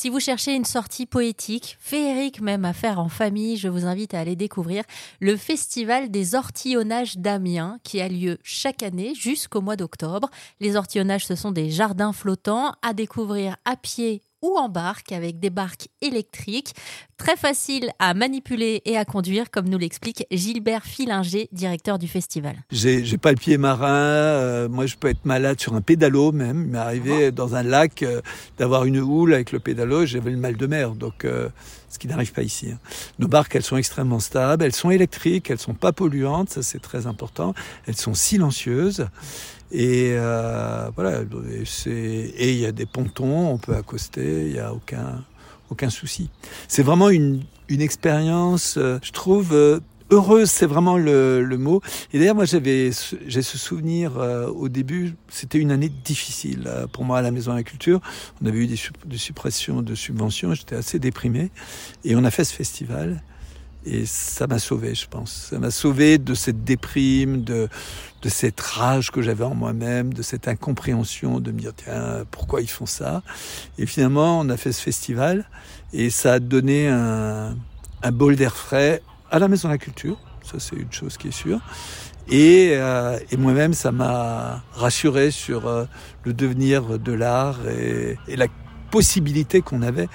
Si vous cherchez une sortie poétique, féerique même à faire en famille, je vous invite à aller découvrir le Festival des Ortillonnages d'Amiens qui a lieu chaque année jusqu'au mois d'octobre. Les ortillonnages, ce sont des jardins flottants à découvrir à pied ou en barque avec des barques électriques. Très facile à manipuler et à conduire, comme nous l'explique Gilbert Filinger, directeur du festival. J'ai pas le pied marin, euh, moi je peux être malade sur un pédalo même. Il m'est arrivé ah. dans un lac euh, d'avoir une houle avec le pédalo, j'avais le mal de mer, donc euh, ce qui n'arrive pas ici. Hein. Nos barques, elles sont extrêmement stables, elles sont électriques, elles sont pas polluantes, ça c'est très important. Elles sont silencieuses et euh, voilà, et il y a des pontons, on peut accoster, il n'y a aucun, aucun souci. C'est vraiment une, une expérience, euh, je trouve, euh, heureuse, c'est vraiment le, le, mot. Et d'ailleurs, moi, j'avais, j'ai ce souvenir euh, au début, c'était une année difficile pour moi à la Maison de la Culture. On avait eu des, des suppressions de subventions, j'étais assez déprimé, et on a fait ce festival. Et ça m'a sauvé, je pense. Ça m'a sauvé de cette déprime, de, de cette rage que j'avais en moi-même, de cette incompréhension, de me dire, tiens, pourquoi ils font ça? Et finalement, on a fait ce festival et ça a donné un, un bol d'air frais à la Maison de la Culture. Ça, c'est une chose qui est sûre. Et, euh, et moi-même, ça m'a rassuré sur euh, le devenir de l'art et, et la possibilité qu'on avait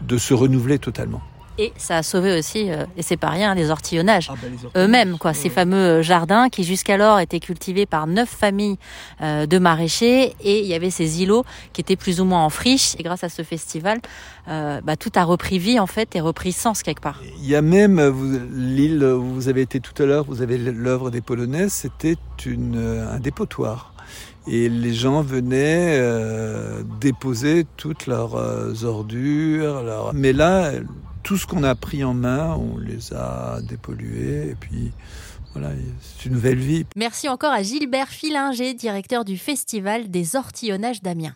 de se renouveler totalement. Et ça a sauvé aussi, euh, et c'est pas rien, les ortillonnages ah, bah, eux-mêmes, quoi. Ces fameux euh, jardins qui jusqu'alors étaient cultivés par neuf familles euh, de maraîchers, et il y avait ces îlots qui étaient plus ou moins en friche. Et grâce à ce festival, bah, tout a repris vie en fait et repris sens quelque part. Il y a même l'île où vous avez été tout à l'heure, vous avez l'œuvre des Polonaises, c'était un dépotoir et les gens venaient déposer toutes leurs ordures. Mais là, tout ce qu'on a pris en main, on les a dépollués et puis voilà, c'est une nouvelle vie. Merci encore à Gilbert Filinger, directeur du Festival des Ortillonnages d'Amiens.